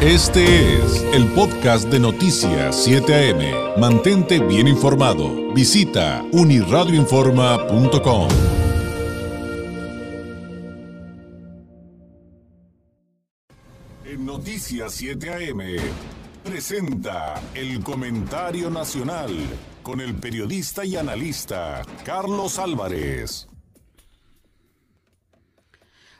Este es el podcast de Noticias 7 AM. Mantente bien informado. Visita uniradioinforma.com. En Noticias 7 AM presenta el comentario nacional con el periodista y analista Carlos Álvarez.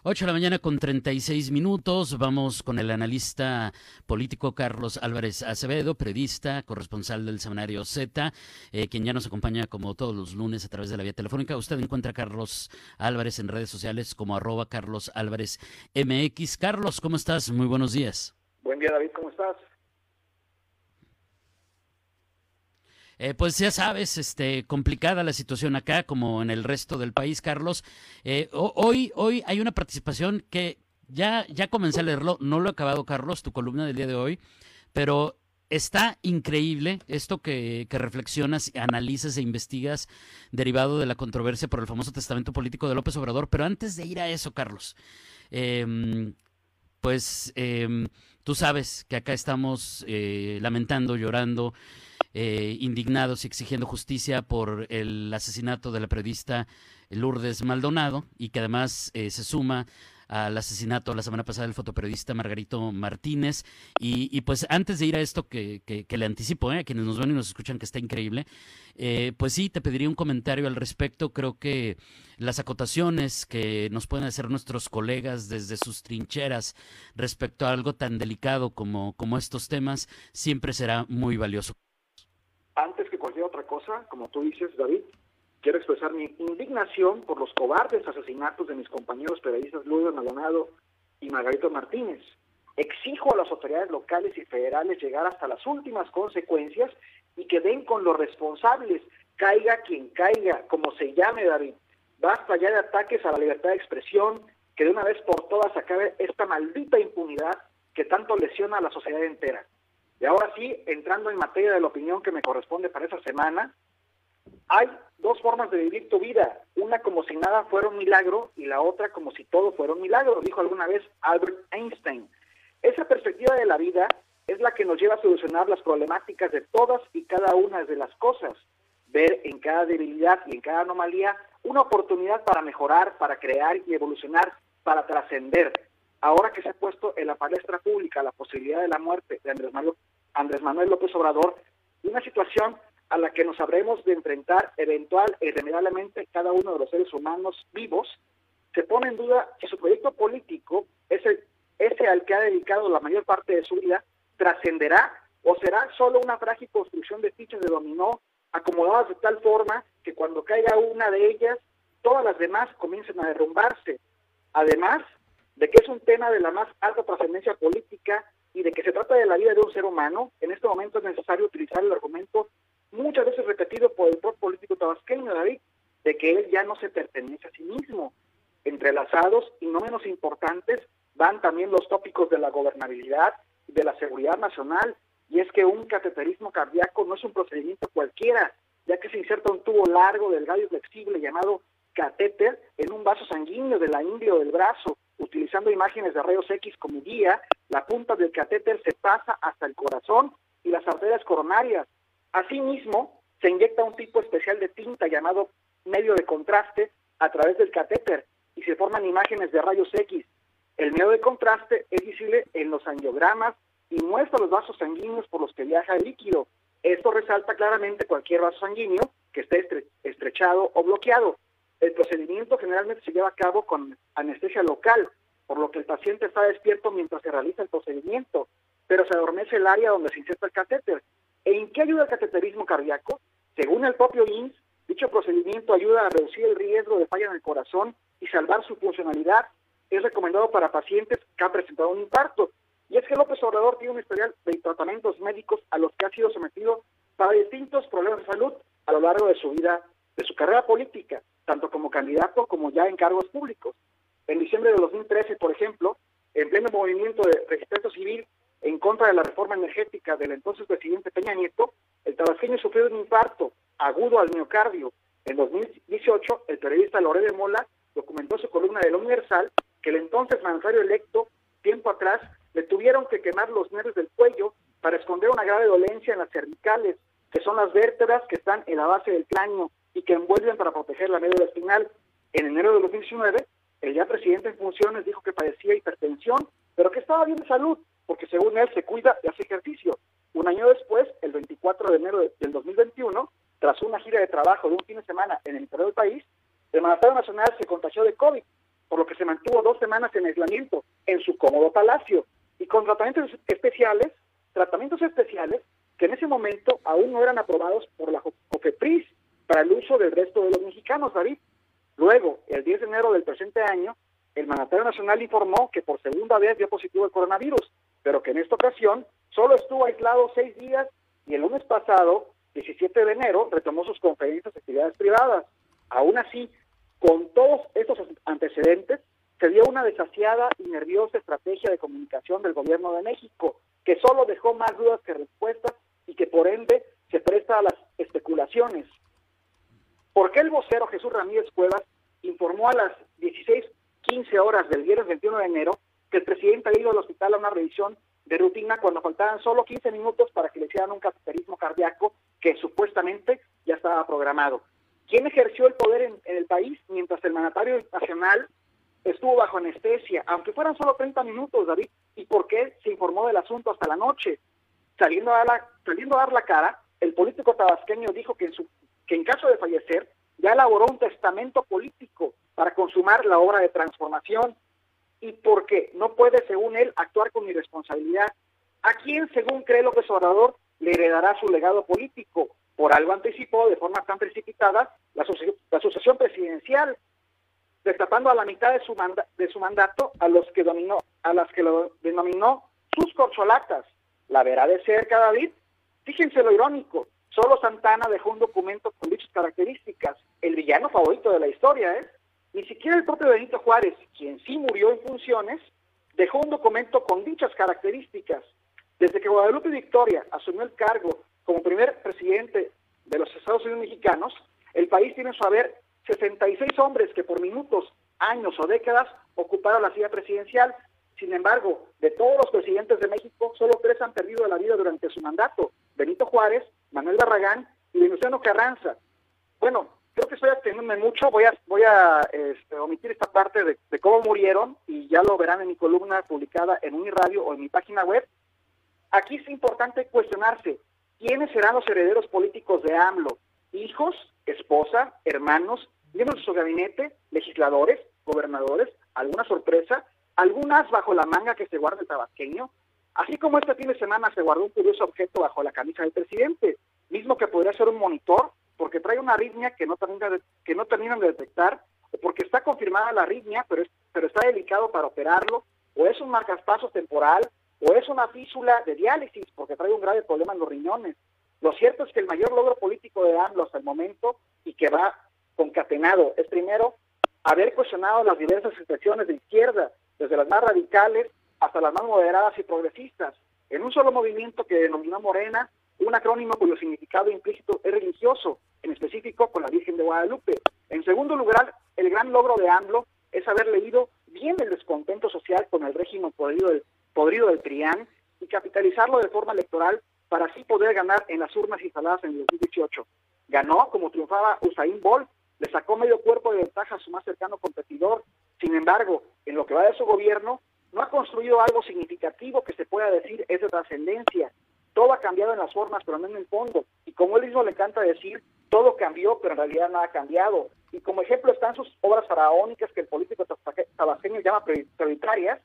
8 de la mañana con 36 minutos. Vamos con el analista político Carlos Álvarez Acevedo, periodista, corresponsal del semanario Z, eh, quien ya nos acompaña como todos los lunes a través de la vía telefónica. Usted encuentra a Carlos Álvarez en redes sociales como arroba Carlos Álvarez MX. Carlos, ¿cómo estás? Muy buenos días. Buen día, David, ¿cómo estás? Eh, pues ya sabes, este, complicada la situación acá, como en el resto del país, Carlos. Eh, hoy, hoy hay una participación que ya, ya comencé a leerlo, no lo he acabado, Carlos, tu columna del día de hoy, pero está increíble esto que, que, reflexionas, analizas e investigas derivado de la controversia por el famoso testamento político de López Obrador. Pero antes de ir a eso, Carlos, em, pues em, tú sabes que acá estamos eh, lamentando, llorando eh, indignados y exigiendo justicia por el asesinato de la periodista Lourdes Maldonado y que además eh, se suma al asesinato la semana pasada del fotoperiodista Margarito Martínez. Y, pues antes de ir a esto que, le anticipo, ¿eh? a quienes nos ven y nos escuchan que está increíble, pues sí, te pediría un comentario al respecto. Creo que las acotaciones que nos pueden hacer nuestros colegas desde sus trincheras respecto a algo tan delicado como, como estos temas siempre será muy valioso antes que cualquier otra como tú dices, David, quiero expresar mi indignación por los cobardes asesinatos de mis compañeros periodistas Luis Maldonado y Margarito Martínez. Exijo a las autoridades locales y federales llegar hasta las últimas consecuencias y que den con los responsables, caiga quien caiga, como se llame David. Basta ya de ataques a la libertad de expresión, que de una vez por todas acabe esta maldita impunidad que tanto lesiona a la sociedad entera. Y ahora sí, entrando en materia de la opinión que me corresponde para esa semana, hay dos formas de vivir tu vida, una como si nada fuera un milagro y la otra como si todo fuera un milagro, dijo alguna vez Albert Einstein. Esa perspectiva de la vida es la que nos lleva a solucionar las problemáticas de todas y cada una de las cosas, ver en cada debilidad y en cada anomalía una oportunidad para mejorar, para crear y evolucionar, para trascender. Ahora que se ha puesto en la palestra pública la posibilidad de la muerte de Andrés Manuel Andrés Manuel López Obrador, una situación a la que nos habremos de enfrentar eventual e irremediablemente cada uno de los seres humanos vivos, se pone en duda que su proyecto político, ese, ese al que ha dedicado la mayor parte de su vida, trascenderá o será solo una frágil construcción de fichas de dominó acomodadas de tal forma que cuando caiga una de ellas, todas las demás comiencen a derrumbarse. Además de que es un tema de la más alta trascendencia política y de que se trata de la vida de un ser humano, en este momento es necesario utilizar el argumento muchas veces repetido por el propio político tabasqueño, David, de que él ya no se pertenece a sí mismo. Entrelazados y no menos importantes van también los tópicos de la gobernabilidad y de la seguridad nacional, y es que un cateterismo cardíaco no es un procedimiento cualquiera, ya que se inserta un tubo largo, delgado y flexible llamado catéter en un vaso sanguíneo de la ingle o del brazo, utilizando imágenes de rayos X como guía, la punta del catéter se pasa hasta el corazón y las arterias coronarias. Asimismo, se inyecta un tipo especial de tinta llamado medio de contraste a través del catéter y se forman imágenes de rayos X. El medio de contraste es visible en los angiogramas y muestra los vasos sanguíneos por los que viaja el líquido. Esto resalta claramente cualquier vaso sanguíneo que esté estrechado o bloqueado. El procedimiento generalmente se lleva a cabo con anestesia local, por lo que el paciente está despierto mientras se realiza el procedimiento, pero se adormece el área donde se inserta el catéter. ¿En qué ayuda el cateterismo cardíaco? Según el propio INS, dicho procedimiento ayuda a reducir el riesgo de falla en el corazón y salvar su funcionalidad. Es recomendado para pacientes que han presentado un infarto. Y es que López Obrador tiene un historial de tratamientos médicos a los que ha sido sometido para distintos problemas de salud a lo largo de su vida, de su carrera política tanto como candidato como ya en cargos públicos. En diciembre de 2013, por ejemplo, en pleno movimiento de registro civil en contra de la reforma energética del entonces presidente Peña Nieto, el tabasqueño sufrió un infarto agudo al miocardio. En 2018, el periodista Loré de Mola documentó su columna del Universal que el entonces mandatario electo, tiempo atrás, le tuvieron que quemar los nervios del cuello para esconder una grave dolencia en las cervicales, que son las vértebras que están en la base del cráneo y que envuelven para proteger la médula espinal. En enero de 2019, el ya presidente en funciones dijo que padecía hipertensión, pero que estaba bien de salud, porque según él se cuida y hace ejercicio. Un año después, el 24 de enero del 2021, tras una gira de trabajo de un fin de semana en el interior del país, el mandatario nacional se contagió de COVID, por lo que se mantuvo dos semanas en aislamiento en su cómodo palacio y con tratamientos especiales, tratamientos especiales que en ese momento aún no eran aprobados por la COFEPRIS para el uso del resto de los mexicanos, David. Luego, el 10 de enero del presente año, el mandatario nacional informó que por segunda vez dio positivo el coronavirus, pero que en esta ocasión solo estuvo aislado seis días y el lunes pasado, 17 de enero, retomó sus conferencias y actividades privadas. Aún así, con todos estos antecedentes, se dio una desasiada y nerviosa estrategia de comunicación del gobierno de México, que solo dejó más dudas que respuestas y que por ende se presta a las especulaciones. ¿Por qué el vocero Jesús Ramírez Cuevas informó a las 16:15 horas del viernes 21 de enero que el presidente había ido al hospital a una revisión de rutina cuando faltaban solo 15 minutos para que le hicieran un cateterismo cardíaco que supuestamente ya estaba programado? ¿Quién ejerció el poder en, el país mientras el mandatario nacional estuvo bajo anestesia, aunque fueran solo 30 minutos, David? ¿Y por qué se informó del asunto hasta la noche? Saliendo a la, saliendo a dar la cara, el político tabasqueño dijo que en, su, que en caso de fallecer ya elaboró un testamento político para consumar la obra de transformación y por qué no puede, según él, actuar con irresponsabilidad. ¿A quién, según cree López Obrador, le heredará su legado político? por algo anticipó de forma tan precipitada la, asociación presidencial, destapando a la mitad de su, de su mandato a los que dominó, a las que lo denominó sus corcholatas. La verá de cerca, David. Fíjense lo irónico, solo Santana dejó un documento con dichas características, el villano favorito de la historia, ¿eh? Ni siquiera el propio Benito Juárez, quien sí murió en funciones, dejó un documento con dichas características. Desde que Guadalupe Victoria asumió el cargo como primer presidente de los Estados Unidos mexicanos, el país tiene su haber 66 hombres que por minutos, años o décadas ocuparon la silla presidencial. Sin embargo, de todos los presidentes de México, solo tres han perdido la vida durante su mandato. Benito Juárez, Barragán y Venustiano Carranza. Bueno, creo que estoy extendiéndome mucho. Voy a, voy a este, omitir esta parte de, de, cómo murieron y ya lo verán en mi columna publicada en Uniradio o en mi página web. Aquí es importante cuestionarse ¿Quiénes serán los herederos políticos de AMLO? ¿Hijos, esposa, hermanos, miembros de su gabinete, legisladores, gobernadores? ¿Alguna sorpresa? ¿Algunas bajo la manga que se guarda el tabasqueño? Así como este fin de semana se guardó un curioso objeto bajo la camisa del presidente, mismo que podría ser un monitor, porque trae una arritmia que no, termina de, que no terminan de detectar, o porque está confirmada la arritmia, pero, pero está delicado para operarlo, o es un marcapasos temporal, o es una físula de diálisis porque trae un grave problema en los riñones. Lo cierto es que el mayor logro político de AMLO hasta el momento y que va concatenado es primero haber cuestionado las diversas expresiones de izquierda, desde las más radicales hasta las más moderadas y progresistas, en un solo movimiento que denominó Morena, un acrónimo cuyo significado implícito es religioso, en específico con la Virgen de Guadalupe. En segundo lugar, el gran logro de AMLO es haber leído bien el descontento social con el régimen podrido del podrido Trián y capitalizarlo de forma electoral para así poder ganar en las urnas instaladas en el 2018. Ganó como triunfaba Usain Bolt, le sacó medio cuerpo de ventaja a su más cercano competidor. Sin embargo, en lo que va de su gobierno, no ha construido algo significativo que se pueda decir es de trascendencia. Todo ha cambiado en las formas, pero no en el fondo. Y como él mismo le encanta decir, todo cambió, pero en realidad nada ha cambiado. Y como ejemplo están sus obras faraónicas que el político tabasqueño llama prioritarias,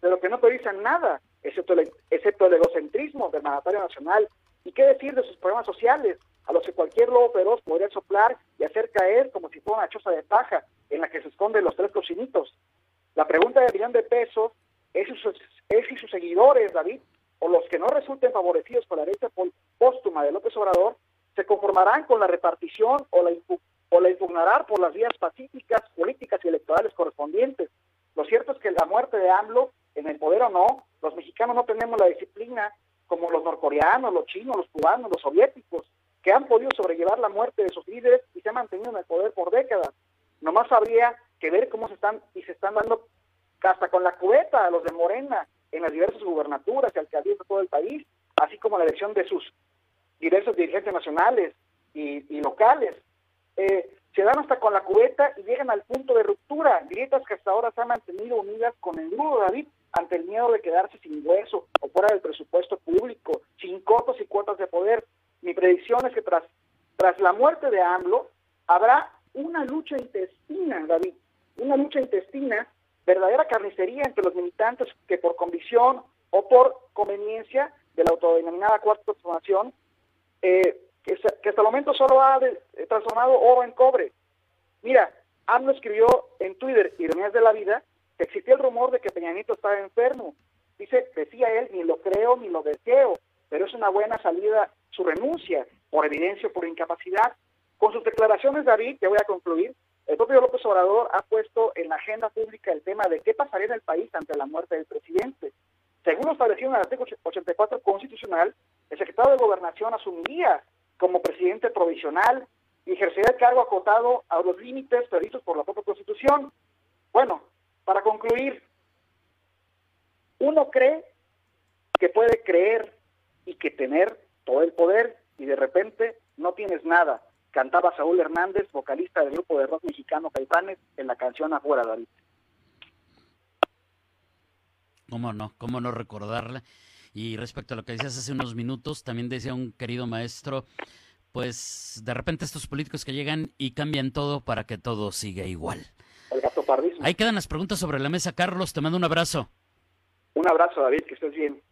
pero que no priorizan nada, excepto el, excepto el egocentrismo del mandatario nacional. ¿Y qué decir de sus problemas sociales, a los que cualquier lobo feroz podría soplar y hacer caer como si fuera una choza de paja en la que se esconden los tres cocinitos? La pregunta del millón de pesos es si, es si sus seguidores, David, o los que no resulten favorecidos por la derecha póstuma de López Obrador, se conformarán con la repartición o la, o la impugnarán por las vías pacíficas, políticas y electorales correspondientes. Lo cierto es que la muerte de AMLO en el poder o no, los mexicanos no tenemos la disciplina como los norcoreanos, los chinos, los cubanos, los soviéticos, que han podido sobrellevar la muerte de sus líderes y se han mantenido en el poder por décadas. Nomás habría que ver cómo se están y se están dando hasta con la cubeta a los de Morena, en las diversas gubernaturas y alcaldías de todo el país, así como la elección de sus diversos dirigentes nacionales y, locales. Eh, se dan hasta con la cubeta y llegan al punto de ruptura, grietas que hasta ahora se han mantenido unidas con el nudo David ante el miedo de quedarse sin hueso o fuera del presupuesto público, sin cotos y cuotas de poder. Mi predicción es que tras, tras la muerte de AMLO habrá una lucha intestina, David, una lucha intestina, verdadera carnicería entre los militantes que por convicción o por conveniencia de la autodenominada cuarta transformación, eh, que, hasta el momento solo ha transformado oro en cobre. Mira, AMLO escribió en Twitter, Ironías de la Vida, que existía el rumor de que Peña Nieto estaba enfermo. Dice, decía él, ni lo creo ni lo deseo, pero es una buena salida su renuncia, por evidencia o por incapacidad. Con sus declaraciones, David, ya voy a concluir, el propio López Obrador ha puesto en la agenda pública el tema de qué pasaría en el país ante la muerte del presidente. Según lo establecido en el artículo 84 constitucional, el secretario de Gobernación asumiría como presidente provisional y ejercería el cargo acotado a los límites previstos por la propia Constitución. Bueno, para concluir, uno cree que puede creer y que tener todo el poder y de repente no tienes nada cantaba Saúl Hernández, vocalista del grupo de rock mexicano Caipanes, en la canción Afuera, David. ¿Cómo no? ¿Cómo no recordarla? Y respecto a lo que decías hace unos minutos, también decía un querido maestro, pues de repente estos políticos que llegan y cambian todo para que todo siga igual. El gato Ahí quedan las preguntas sobre la mesa. Carlos, te mando un abrazo. Un abrazo, David, que estés bien.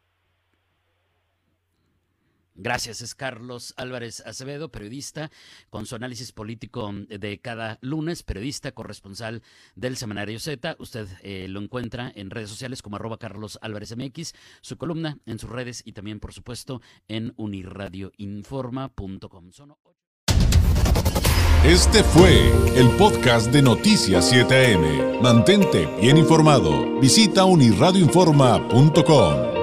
Gracias, es Carlos Álvarez Acevedo, periodista, con su análisis político de cada lunes, periodista, corresponsal del Semanario Z. Usted eh, lo encuentra en redes sociales como arroba Carlos Álvarez MX, su columna en sus redes y también, por supuesto, en unirradioinforma.com. Este fue el podcast de Noticias 7am. Mantente bien informado. Visita unirradioinforma.com.